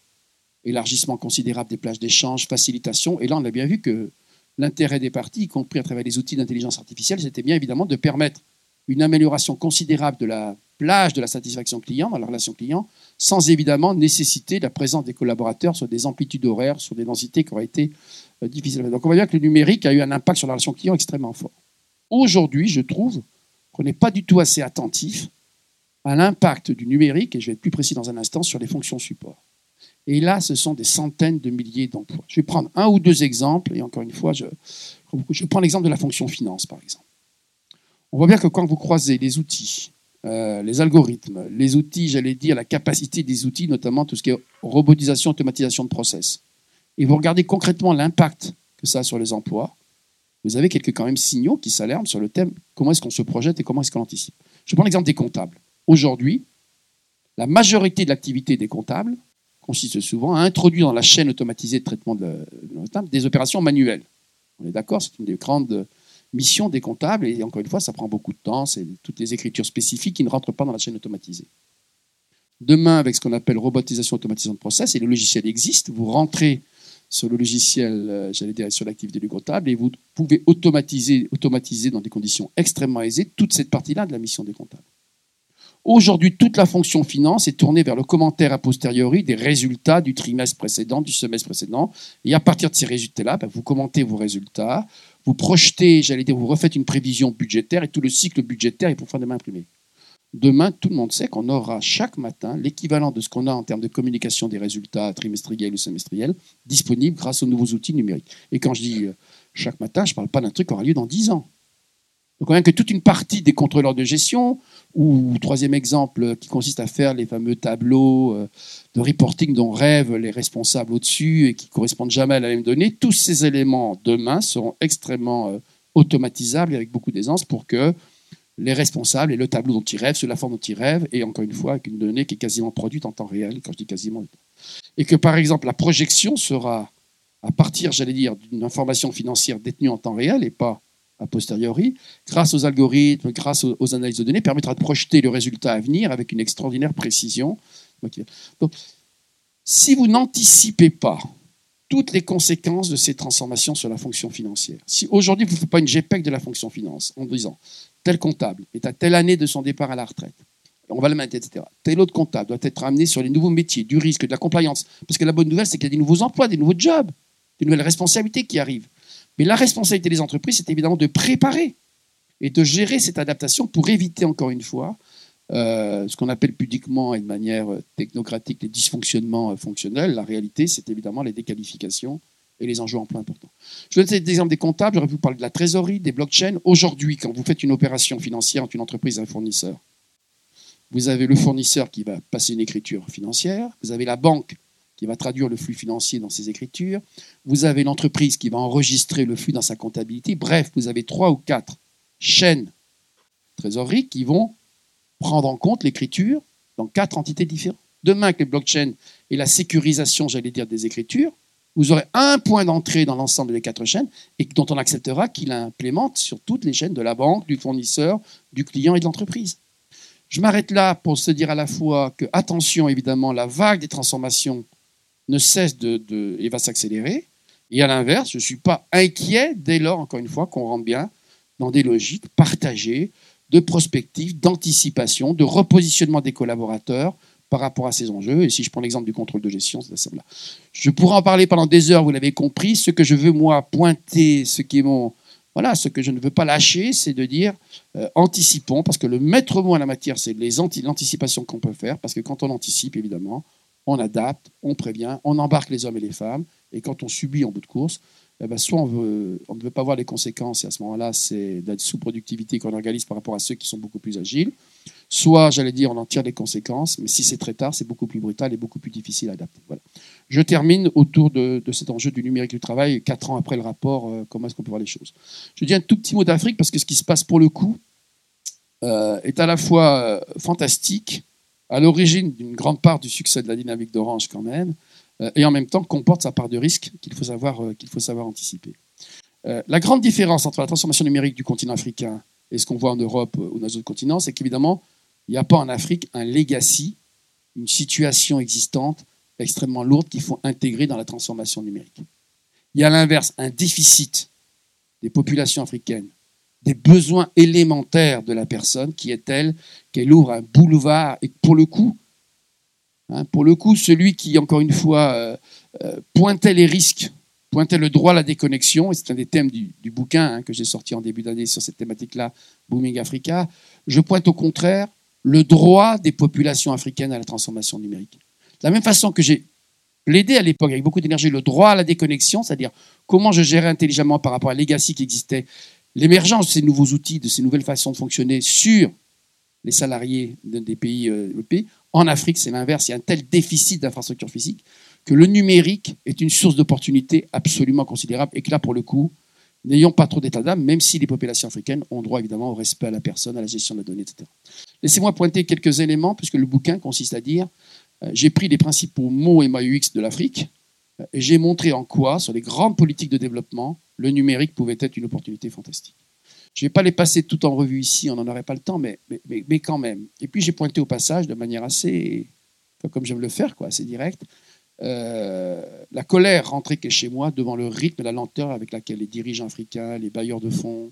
Élargissement considérable des plages d'échange, facilitation. Et là, on a bien vu que l'intérêt des parties, y compris à travers les outils d'intelligence artificielle, c'était bien évidemment de permettre une amélioration considérable de la plage de la satisfaction client dans la relation client, sans évidemment nécessiter la présence des collaborateurs sur des amplitudes horaires, sur des densités qui auraient été euh, difficiles. Donc on voit bien que le numérique a eu un impact sur la relation client extrêmement fort. Aujourd'hui, je trouve qu'on n'est pas du tout assez attentif à l'impact du numérique, et je vais être plus précis dans un instant, sur les fonctions support. Et là, ce sont des centaines de milliers d'emplois. Je vais prendre un ou deux exemples, et encore une fois, je, je prends l'exemple de la fonction finance, par exemple. On voit bien que quand vous croisez les outils, euh, les algorithmes, les outils, j'allais dire la capacité des outils, notamment tout ce qui est robotisation, automatisation de process, et vous regardez concrètement l'impact que ça a sur les emplois, vous avez quelques quand même signaux qui s'alarment sur le thème comment est-ce qu'on se projette et comment est-ce qu'on anticipe. Je prends l'exemple des comptables. Aujourd'hui, la majorité de l'activité des comptables consiste souvent à introduire dans la chaîne automatisée de traitement de, des opérations manuelles. On est d'accord, c'est une des grandes missions des comptables et encore une fois, ça prend beaucoup de temps, c'est toutes les écritures spécifiques qui ne rentrent pas dans la chaîne automatisée. Demain, avec ce qu'on appelle robotisation, automatisation de process, et le logiciel existe, vous rentrez sur le logiciel, euh, j'allais dire, sur l'activité du comptable, et vous pouvez automatiser, automatiser dans des conditions extrêmement aisées toute cette partie-là de la mission des comptables. Aujourd'hui, toute la fonction finance est tournée vers le commentaire a posteriori des résultats du trimestre précédent, du semestre précédent. Et à partir de ces résultats-là, ben, vous commentez vos résultats, vous projetez, j'allais dire, vous refaites une prévision budgétaire et tout le cycle budgétaire est profondément imprimé. Demain, tout le monde sait qu'on aura chaque matin l'équivalent de ce qu'on a en termes de communication des résultats trimestriels ou semestriels disponible grâce aux nouveaux outils numériques. Et quand je dis euh, chaque matin, je ne parle pas d'un truc qui aura lieu dans 10 ans. Donc, même que toute une partie des contrôleurs de gestion, ou troisième exemple, qui consiste à faire les fameux tableaux euh, de reporting dont rêvent les responsables au-dessus et qui correspondent jamais à la même donnée, tous ces éléments demain seront extrêmement euh, automatisables et avec beaucoup d'aisance pour que les responsables et le tableau dont ils rêvent, sur la forme dont ils rêvent, et encore une fois, avec une donnée qui est quasiment produite en temps réel, quand je dis quasiment. Et que par exemple, la projection sera à partir, j'allais dire, d'une information financière détenue en temps réel et pas a posteriori, grâce aux algorithmes, grâce aux, analyses de données, permettra de projeter le résultat à venir avec une extraordinaire précision. Donc, si vous n'anticipez pas toutes les conséquences de ces transformations sur la fonction financière, si aujourd'hui vous ne faites pas une GPEC de la fonction finance en disant tel comptable est à telle année de son départ à la retraite, on va le mettre, etc. Tel autre comptable doit être amené sur les nouveaux métiers, du risque, de la compliance. Parce que la bonne nouvelle, c'est qu'il y a des nouveaux emplois, des nouveaux jobs, des nouvelles responsabilités qui arrivent. Mais la responsabilité des entreprises, c'est évidemment de préparer et de gérer cette adaptation pour éviter, encore une fois, euh, ce qu'on appelle pudiquement et de manière technocratique les dysfonctionnements euh, fonctionnels. La réalité, c'est évidemment les déqualifications et les enjeux emplois importants. Je donne l'exemple des comptables, j'aurais pu vous parler de la trésorerie, des blockchains. Aujourd'hui, quand vous faites une opération financière entre une entreprise et un fournisseur, vous avez le fournisseur qui va passer une écriture financière, vous avez la banque qui va traduire le flux financier dans ses écritures, vous avez l'entreprise qui va enregistrer le flux dans sa comptabilité, bref, vous avez trois ou quatre chaînes trésorerie qui vont prendre en compte l'écriture dans quatre entités différentes. Demain, avec les blockchains et la sécurisation, j'allais dire, des écritures, vous aurez un point d'entrée dans l'ensemble des quatre chaînes et dont on acceptera qu'il implémente sur toutes les chaînes de la banque, du fournisseur, du client et de l'entreprise. Je m'arrête là pour se dire à la fois que, attention, évidemment, la vague des transformations ne cesse de, et va s'accélérer. Et à l'inverse, je ne suis pas inquiet dès lors, encore une fois, qu'on rentre bien dans des logiques partagées de prospective, d'anticipation, de repositionnement des collaborateurs par rapport à ces enjeux. Et si je prends l'exemple du contrôle de gestion, c'est ça là. Je pourrais en parler pendant des heures, vous l'avez compris. Ce que je veux, moi, pointer, ce qui est mon. Voilà, ce que je ne veux pas lâcher, c'est de dire euh, anticipons, parce que le maître mot en la matière, c'est l'anticipation qu'on peut faire, parce que quand on anticipe, évidemment, on adapte, on prévient, on embarque les hommes et les femmes, et quand on subit en bout de course, eh ben, soit on, on, ne veut pas voir les conséquences, et à ce moment-là, c'est d'être sous-productivité qu'on organise par rapport à ceux qui sont beaucoup plus agiles, soit, j'allais dire, on en tire les conséquences, mais si c'est très tard, c'est beaucoup plus brutal et beaucoup plus difficile à adapter. Je termine autour de, cet enjeu du numérique du travail, quatre ans après le rapport, euh, comment est-ce qu'on peut voir les choses. Je dis un tout petit mot d'Afrique, parce que ce qui se passe pour le coup euh, est à la fois euh, fantastique, à l'origine d'une grande part du succès de la dynamique d'Orange quand même, euh, et en même temps comporte sa part de risque qu'il faut savoir, euh, anticiper. Euh, la grande différence entre la transformation numérique du continent africain et ce qu'on voit en Europe ou dans les autres continents, c'est qu'évidemment, il n'y a pas en Afrique un legacy, une situation existante extrêmement lourde qu'il faut intégrer dans la transformation numérique. Il y a à l'inverse un déficit des populations africaines des besoins élémentaires de la personne qui est telle qu'elle ouvre un boulevard et pour le coup, hein, pour le coup, celui qui, encore une fois, euh, euh, pointait les risques, pointait le droit à la déconnexion, et c'est un des thèmes du, bouquin hein, que j'ai sorti en début d'année sur cette thématique-là, Booming Africa, je pointe au contraire le droit des populations africaines à la transformation numérique. De la même façon que j'ai plaidé à l'époque avec beaucoup d'énergie le droit à la déconnexion, c'est-à-dire comment je gérais intelligemment par rapport à legacy qui existait l'émergence de ces nouveaux outils, de ces nouvelles façons de fonctionner sur les salariés des pays euh, développés. En Afrique, c'est l'inverse. Il y a un tel déficit d'infrastructures physiques que le numérique est une source d'opportunité absolument considérable et que là, pour le coup, n'ayons pas trop d'état d'âme, même si les populations africaines ont droit évidemment au respect à la personne, à la gestion de la donnée, etc. Laissez-moi pointer quelques éléments, puisque le bouquin consiste à dire euh, j'ai pris les principaux mots et MAUX de l'Afrique euh, et j'ai montré en quoi, sur les grandes politiques de développement, le numérique pouvait être une opportunité fantastique. Je ne vais pas les passer tout en revue ici, on n'en aurait pas le temps, mais, quand même. Et puis j'ai pointé au passage de manière assez, comme j'aime le faire, quoi, assez directe, euh, la colère rentrée chez moi devant le rythme et la lenteur avec laquelle les dirigeants africains, les bailleurs de fonds,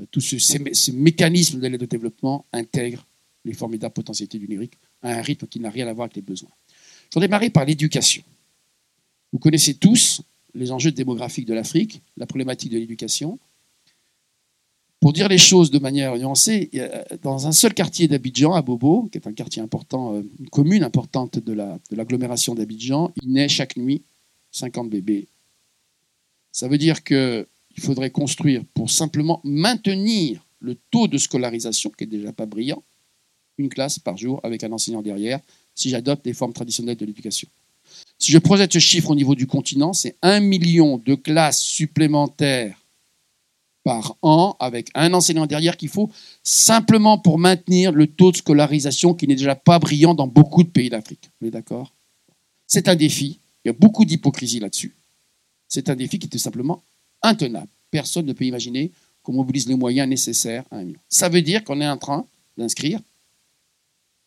euh, tout ce, ce, mécanisme de au développement intègrent les formidables potentialités du numérique à un rythme qui n'a rien à voir avec les besoins. Je vais démarrer par l'éducation. Vous connaissez tous les enjeux démographiques de l'Afrique, la problématique de l'éducation. Pour dire les choses de manière nuancée, dans un seul quartier d'Abidjan, à Bobo, qui est un quartier important, euh, une commune importante de l'agglomération d'Abidjan, il naît chaque nuit 50 bébés. Ça veut dire qu'il faudrait construire, pour simplement maintenir le taux de scolarisation, qui est déjà pas brillant, une classe par jour avec un enseignant derrière, si j'adopte les formes traditionnelles de l'éducation. Si je projette ce chiffre au niveau du continent, c'est un million de classes supplémentaires par an avec un enseignant derrière qu'il faut simplement pour maintenir le taux de scolarisation qui n'est déjà pas brillant dans beaucoup de pays d'Afrique. Vous êtes d'accord? C'est un défi. Il y a beaucoup d'hypocrisie là-dessus. C'est un défi qui est tout simplement intenable. Personne ne peut imaginer qu'on mobilise les moyens nécessaires à un million. Ça veut dire qu'on est en train d'inscrire,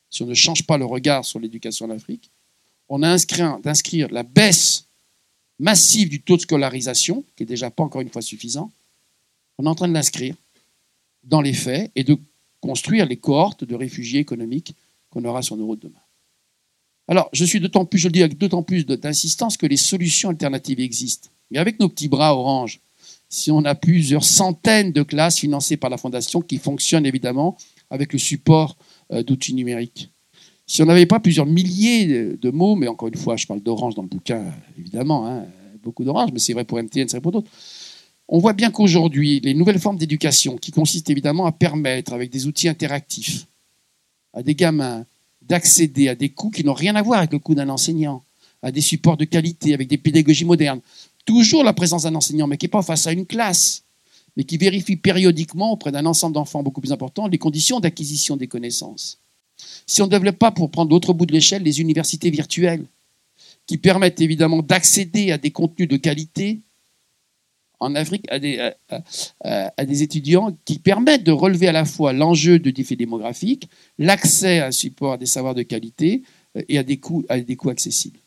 si on ne change pas le regard sur l'éducation en Afrique, on a d'inscrire la baisse massive du taux de scolarisation, qui n'est déjà pas encore une fois suffisant, on est en train de l'inscrire dans les faits et de construire les cohortes de réfugiés économiques qu'on aura sur nos routes demain. Alors, je suis d'autant plus, je le dis avec d'autant plus d'insistance que les solutions alternatives existent. Mais avec nos petits bras orange, si on a plusieurs centaines de classes financées par la Fondation qui fonctionnent évidemment avec le support euh, d'outils numériques, si on n'avait pas plusieurs milliers de mots, mais encore une fois, je parle d'orange dans le bouquin, évidemment, hein, beaucoup d'orange, mais c'est vrai pour MTN, c'est vrai pour d'autres. On voit bien qu'aujourd'hui, les nouvelles formes d'éducation, qui consistent évidemment à permettre, avec des outils interactifs, à des gamins d'accéder à des coûts qui n'ont rien à voir avec le coût d'un enseignant, à des supports de qualité, avec des pédagogies modernes. Toujours la présence d'un enseignant, mais qui n'est pas face à une classe, mais qui vérifie périodiquement auprès d'un ensemble d'enfants beaucoup plus important les conditions d'acquisition des connaissances. Si on ne développe pas, pour prendre l'autre bout de l'échelle, les universités virtuelles, qui permettent évidemment d'accéder à des contenus de qualité en Afrique à des, étudiants qui permettent de relever à la fois l'enjeu de défi démographique, l'accès à un support, à des savoirs de qualité euh, et à des coûts, accessibles.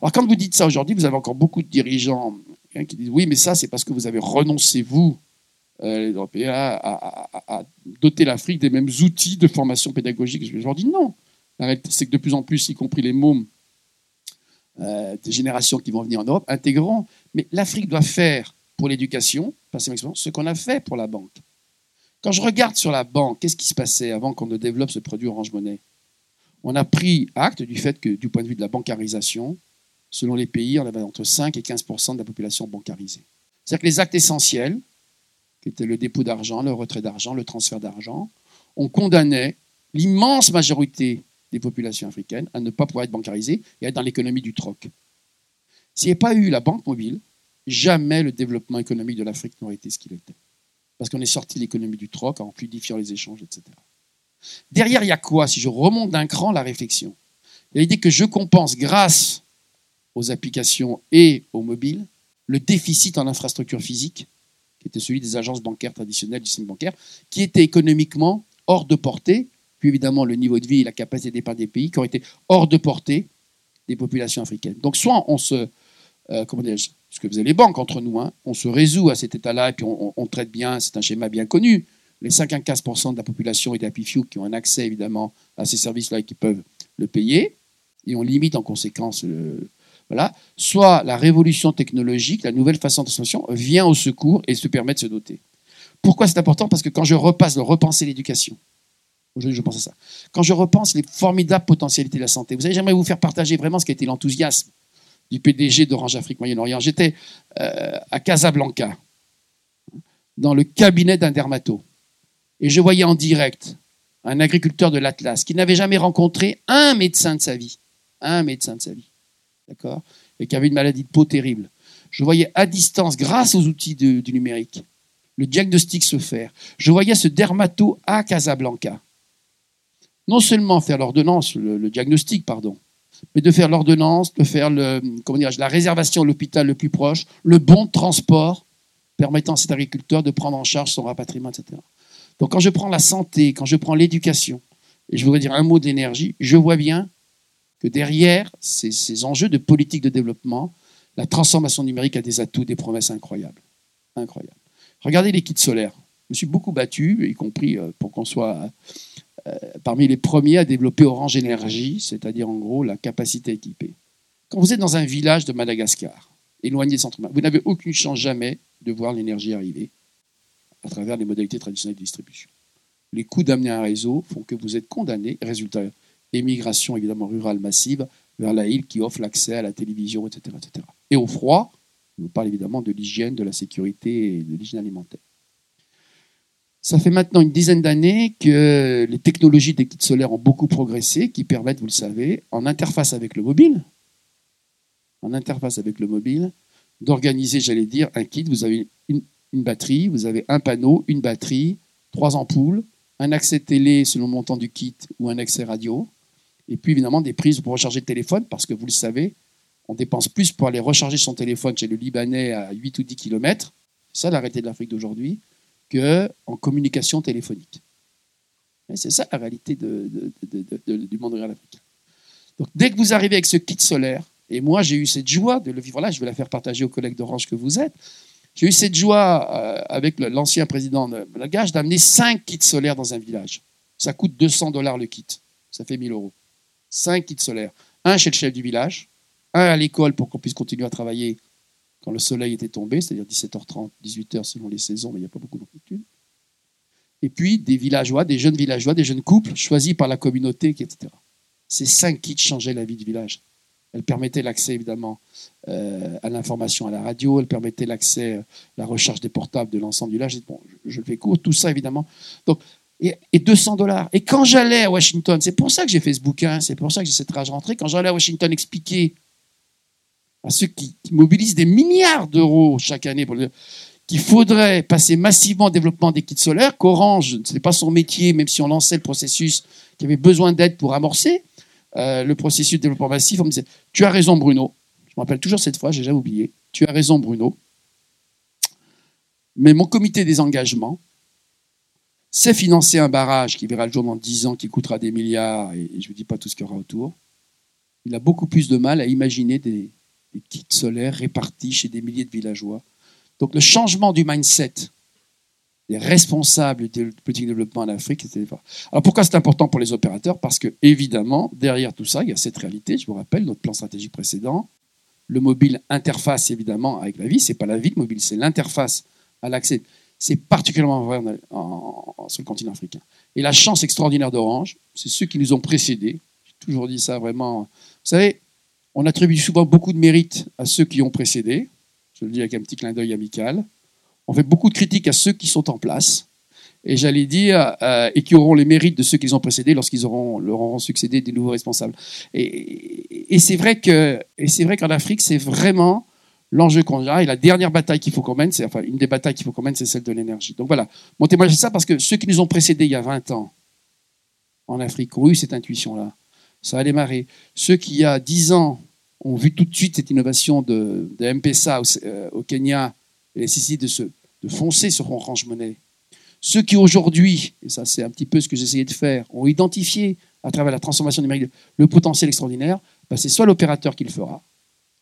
Alors quand vous dites ça aujourd'hui, vous avez encore beaucoup de dirigeants hein, qui disent oui, mais ça c'est parce que vous avez renoncé, vous, les Européens, à, doter l'Afrique des mêmes outils de formation pédagogique. Je leur dis non. La réalité, c'est que de plus en plus, y compris les mômes euh, des générations qui vont venir en Europe, intégreront. Mais l'Afrique doit faire pour l'éducation, ce qu'on a fait pour la banque. Quand je regarde sur la banque, qu'est-ce qui se passait avant qu'on ne développe ce produit Orange Monnaie? On a pris acte du fait que, du point de vue de la bancarisation, selon les pays, on avait entre 5 et 15% de la population bancarisée. C'est-à-dire que les actes essentiels, qui étaient le dépôt d'argent, le retrait d'argent, le transfert d'argent, on condamnait l'immense majorité des populations africaines à ne pas pouvoir être bancarisées et à être dans l'économie du troc. S'il n'y avait pas eu la banque mobile, jamais le développement économique de l'Afrique n'aurait été ce qu'il était. Parce qu'on est sorti de l'économie du troc en fluidifiant les échanges, etc. Derrière, il y a quoi Si je remonte d'un cran la réflexion, il y l'idée que je compense grâce aux applications et aux mobiles le déficit en infrastructure physique, était celui des agences bancaires traditionnelles du système bancaire, qui était économiquement hors de portée, puis évidemment le niveau de vie et la capacité d'épargne des pays qui ont été hors de portée des populations africaines. Donc soit on se, euh, comment ce que faisaient les banques entre nous, hein. on se résout à cet état-là et puis on, traite bien, c'est un schéma bien connu. Les 55% de la population et des happy qui ont un accès évidemment à ces services-là et qui peuvent le payer, et on limite en conséquence le, voilà. Soit la révolution technologique, la nouvelle façon d'instruction vient au secours et se permet de se doter. Pourquoi c'est important? Parce que quand je repasse, le repenser l'éducation, aujourd'hui je pense à ça, quand je repense les formidables potentialités de la santé, vous allez j'aimerais vous faire partager vraiment ce qui a été l'enthousiasme du PDG d'Orange Afrique Moyen-Orient. J'étais euh, à Casablanca, dans le cabinet d'un dermato, et je voyais en direct un agriculteur de l'Atlas qui n'avait jamais rencontré un médecin de sa vie, un médecin de sa vie, d'accord, et qui avait une maladie de peau terrible. Je voyais à distance, grâce aux outils du numérique, le diagnostic se faire. Je voyais ce dermato à Casablanca. Non seulement faire l'ordonnance, le diagnostic, pardon, mais de faire l'ordonnance, de faire la réservation à l'hôpital le plus proche, le bon transport permettant à cet agriculteur de prendre en charge son rapatriement, etc. Donc quand je prends la santé, quand je prends l'éducation, et je voudrais dire un mot d'énergie, je vois bien derrière ces, enjeux de politique de développement, la transformation numérique a des atouts, des promesses incroyables. Incroyables. Regardez les kits solaires. Je me suis beaucoup battu, y compris euh, pour qu'on soit euh, parmi les premiers à développer Orange Énergie, c'est-à-dire en gros la capacité équipée. Quand vous êtes dans un village de Madagascar, éloigné des centres vous n'avez aucune chance jamais de voir l'énergie arriver à travers les modalités traditionnelles de distribution. Les coûts d'amener un réseau font que vous êtes condamné, résultat, émigration évidemment rurale massive vers la île qui offre l'accès à la télévision, etc., etc. Et au froid, on parle évidemment de l'hygiène, de la sécurité et de l'hygiène alimentaire. Ça fait maintenant une dizaine d'années que les technologies des kits solaires ont beaucoup progressé, qui permettent, vous le savez, en interface avec le mobile, en interface avec le mobile, d'organiser, j'allais dire, un kit. Vous avez une, batterie, vous avez un panneau, une batterie, trois ampoules, un accès télé selon le montant du kit ou un accès radio, et puis évidemment des prises pour recharger le téléphone, parce que vous le savez, on dépense plus pour aller recharger son téléphone chez le Libanais à 8 ou 10 km, c'est ça l'arrêté de l'Afrique d'aujourd'hui, qu'en communication téléphonique. C'est ça la réalité du monde réel africain. Donc dès que vous arrivez avec ce kit solaire, et moi j'ai eu cette joie de le vivre là, je vais la faire partager aux collègues d'Orange que vous êtes, j'ai eu cette joie euh, avec l'ancien président de d'amener 5 kits solaires dans un village. Ça coûte 200 dollars le kit, ça fait 1000 euros. 5 kits solaires. Un chez le chef du village, un à l'école pour qu'on puisse continuer à travailler quand le soleil était tombé, c'est-à-dire 17h30, 18h selon les saisons, mais il n'y a pas beaucoup d'amplitude. Et puis des villageois, des jeunes villageois, des jeunes couples choisis par la communauté, etc. Ces cinq kits changeaient la vie du village. Elles permettaient l'accès évidemment euh, à l'information à la radio, elles permettaient l'accès à la recherche des portables de l'ensemble du village. Bon, je, le fais court, tout ça évidemment. Donc, et, 200 dollars. Et quand j'allais à Washington, c'est pour ça que j'ai fait ce bouquin, c'est pour ça que j'ai cette rage rentrée, quand j'allais à Washington expliquer à ceux qui, mobilisent des milliards d'euros chaque année qu'il faudrait passer massivement au développement des kits solaires, qu'Orange, ce n'est pas son métier, même si on lançait le processus, qui avait besoin d'aide pour amorcer euh, le processus de développement massif. On me disait, tu as raison Bruno, je me rappelle toujours cette fois, j'ai jamais oublié, tu as raison Bruno, mais mon comité des engagements sait financer un barrage qui verra le jour dans 10 ans, qui coûtera des milliards, et je ne dis pas tout ce qu'il y aura autour. Il a beaucoup plus de mal à imaginer des, kits solaires répartis chez des milliers de villageois. Donc le changement du mindset des responsables du politique de développement en Afrique. Alors pourquoi c'est important pour les opérateurs? Parce que évidemment, derrière tout ça, il y a cette réalité. Je vous rappelle notre plan stratégique précédent. Le mobile interface évidemment avec la vie. C'est pas la vie, le mobile, c'est l'interface à l'accès. C'est particulièrement vrai sur le continent africain. Et la chance extraordinaire d'Orange, c'est ceux qui nous ont précédés. J'ai toujours dit ça vraiment. Vous savez, on attribue souvent beaucoup de mérite à ceux qui ont précédé. Je le dis avec un petit clin d'œil amical. On fait beaucoup de critiques à ceux qui sont en place. Et j'allais dire, euh, et qui auront les mérites de ceux qui ont précédé lorsqu'ils auront, leur auront succédé des nouveaux responsables. Et c'est vrai qu'en Afrique, c'est vraiment l'enjeu qu'on a. Et la dernière bataille qu'il faut qu'on mène, c'est, enfin, une des batailles qu'il faut qu'on mène, c'est celle de l'énergie. Donc voilà. Mon témoignage, c'est ça parce que ceux qui nous ont précédés il y a 20 ans en Afrique ont eu cette intuition-là ça a démarré. Ceux qui, il y a 10 ans, ont vu tout de suite cette innovation de, M-Pesa euh, au, Kenya et la nécessité de, se, foncer sur Orange Monnaie. Ceux qui aujourd'hui, et ça c'est un petit peu ce que j'essayais de faire, ont identifié à travers la transformation numérique le potentiel extraordinaire, ben, c'est soit l'opérateur qui le fera,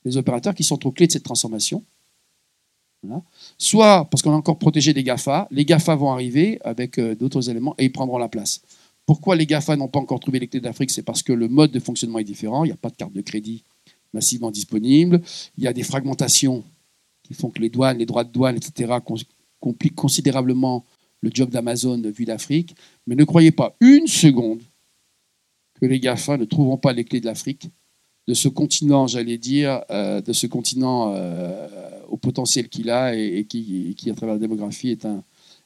les opérateurs qui sont aux clés de cette transformation, soit parce qu'on a encore protégé des GAFA, les GAFA vont arriver avec euh, d'autres éléments et ils prendront la place. Pourquoi les GAFA n'ont pas encore trouvé les clés d'Afrique? C'est parce que le mode de fonctionnement est différent. Il n'y a pas de carte de crédit massivement disponible. Il y a des fragmentations qui font que les douanes, les droits de douane, etc., compliquent considérablement le job d'Amazon vu d'Afrique. Mais ne croyez pas une seconde que les GAFA ne trouveront pas les clés de l'Afrique, de ce continent, j'allais dire, euh, de ce continent euh, au potentiel qu'il a et, qui, à travers la démographie, est un,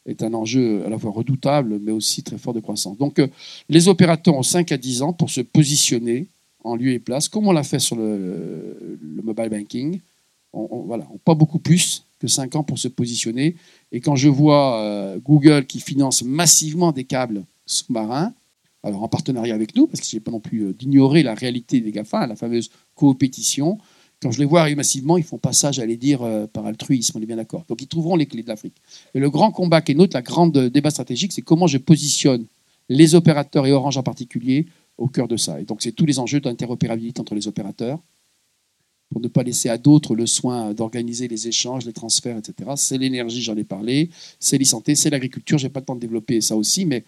est un enjeu à la fois redoutable, mais aussi très fort de croissance. Donc, euh, les opérateurs ont 5 à 10 ans pour se positionner en lieu et place, comme on l'a fait sur le, mobile banking. On, voilà, pas beaucoup plus que 5 ans pour se positionner. Et quand je vois Google qui finance massivement des câbles sous-marins, alors en partenariat avec nous, parce que je pas non plus euh, d'ignorer la réalité des GAFA, la fameuse coopétition, quand je les vois arriver massivement, ils font passage, les dire, euh, par altruisme, on est bien d'accord. Donc ils trouveront les clés de l'Afrique. Et le grand combat qui est notre, la grande débat stratégique, c'est comment je positionne les opérateurs et Orange en particulier au cœur de ça. Et donc c'est tous les enjeux d'interopérabilité entre les opérateurs, pour ne pas laisser à d'autres le soin d'organiser les échanges, les transferts, etc. C'est l'énergie, j'en ai parlé, c'est l'e-santé, c'est l'agriculture, je n'ai pas le temps de développer ça aussi, mais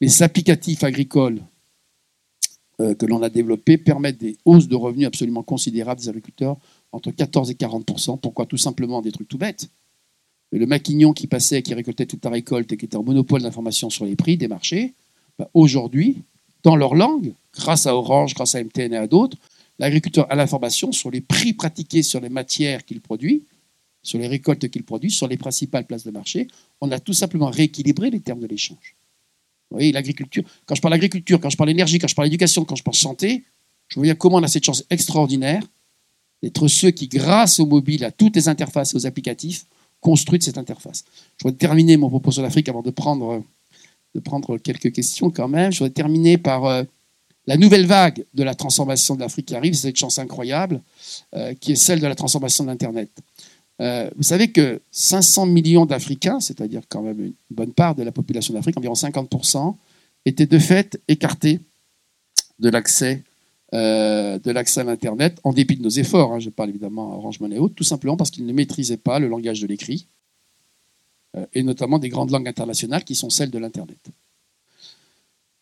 les applicatifs agricoles euh, que l'on a développés permettent des hausses de revenus absolument considérables des agriculteurs, entre 14 et 40% Pourquoi? Tout simplement des trucs tout bêtes. le maquignon qui passait, qui récoltait toute la récolte et qui était en monopole d'information sur les prix des marchés, bah, aujourd'hui, dans leur langue, grâce à Orange, grâce à MTN et à d'autres, l'agriculteur a l'information sur les prix pratiqués sur les matières qu'il produit, sur les récoltes qu'il produit, sur les principales places de marché. On a tout simplement rééquilibré les termes de l'échange. L'agriculture, quand je parle agriculture, quand je parle énergie, quand je parle éducation, quand je parle santé, je vois bien comment on a cette chance extraordinaire d'être ceux qui, grâce au mobile, à toutes les interfaces et aux applicatifs, construisent cette interface. Je voudrais terminer mon propos sur l'Afrique avant de prendre, de prendre quelques questions quand même. Je voudrais terminer par euh, la nouvelle vague de la transformation de l'Afrique qui arrive, c'est cette chance incroyable, euh, qui est celle de la transformation de l'Internet. Euh, vous savez que 500 millions d'Africains, c'est-à-dire quand même une bonne part de la population d'Afrique, environ 50%, étaient de fait écartés de l'accès euh, de l'accès à l'Internet, en dépit de nos efforts. Hein. je parle évidemment à Orange Money tout simplement parce qu'ils ne maîtrisaient pas le langage de l'écrit, euh, et notamment des grandes langues internationales qui sont celles de l'Internet.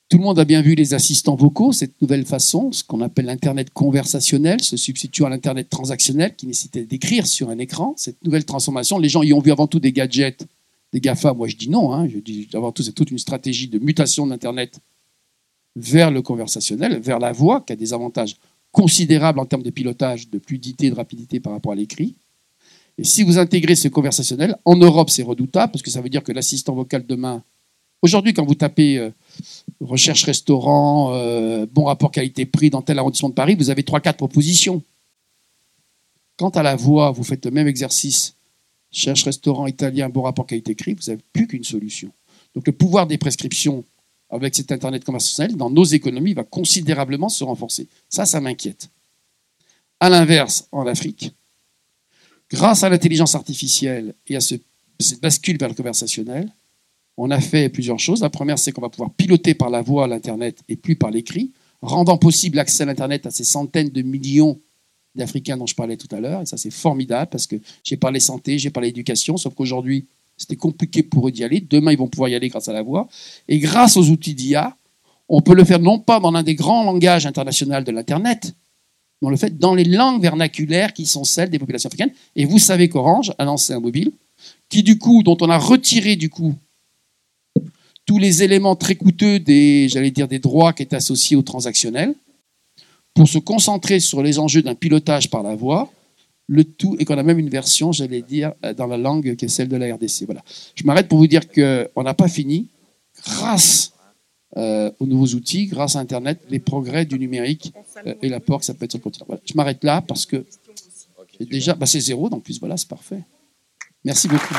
Tout le monde a bien vu les assistants vocaux, cette nouvelle façon, ce qu'on appelle l'Internet conversationnel, se substituant à l'Internet transactionnel qui nécessitait d'écrire sur un écran. Cette nouvelle transformation, les gens y ont vu avant tout des gadgets, des GAFA. Moi, je dis non. Hein. Je dis avant tout, c'est toute une stratégie de mutation d'Internet vers le conversationnel, vers la voix, qui a des avantages considérables en termes de pilotage, de fluidité, de rapidité par rapport à l'écrit. Et si vous intégrez ce conversationnel, en Europe, c'est redoutable, parce que ça veut dire que l'assistant vocal demain, aujourd'hui, quand vous tapez euh, recherche restaurant, euh, bon rapport qualité-prix dans tel arrondissement de Paris, vous avez 3-4 propositions. Quant à la voix, vous faites le même exercice, cherche restaurant italien, bon rapport qualité-prix, vous n'avez plus qu'une solution. Donc le pouvoir des prescriptions avec cet Internet conversationnel, dans nos économies, va considérablement se renforcer. Ça, ça m'inquiète. À l'inverse, en Afrique, grâce à l'intelligence artificielle et à ce, cette bascule vers le conversationnel, on a fait plusieurs choses. La première, c'est qu'on va pouvoir piloter par la voix l'Internet et plus par l'écrit, rendant possible l'accès à l'Internet à ces centaines de millions d'Africains dont je parlais tout à l'heure. Et ça, c'est formidable parce que j'ai parlé santé, j'ai parlé éducation, sauf qu'aujourd'hui, c'était compliqué pour eux d'y aller. Demain, ils vont pouvoir y aller grâce à la voix. Et grâce aux outils d'IA, on peut le faire non pas dans l'un des grands langages internationaux de l'Internet, mais on le fait dans les langues vernaculaires qui sont celles des populations africaines. Et vous savez qu'Orange a lancé un mobile qui, du coup, dont on a retiré, du coup, tous les éléments très coûteux des, j'allais dire, des droits qui étaient associés au transactionnel pour se concentrer sur les enjeux d'un pilotage par la voix le tout, et qu'on a même une version, j'allais dire, euh, dans la langue qui est celle de la RDC. Voilà. Je m'arrête pour vous dire qu'on n'a pas fini. Grâce euh, aux nouveaux outils, grâce à Internet, les progrès du numérique euh, et l'apport que ça peut être sur le continent. Voilà. Je m'arrête là parce que déjà, bah, c'est zéro, donc plus voilà, c'est parfait. Merci beaucoup.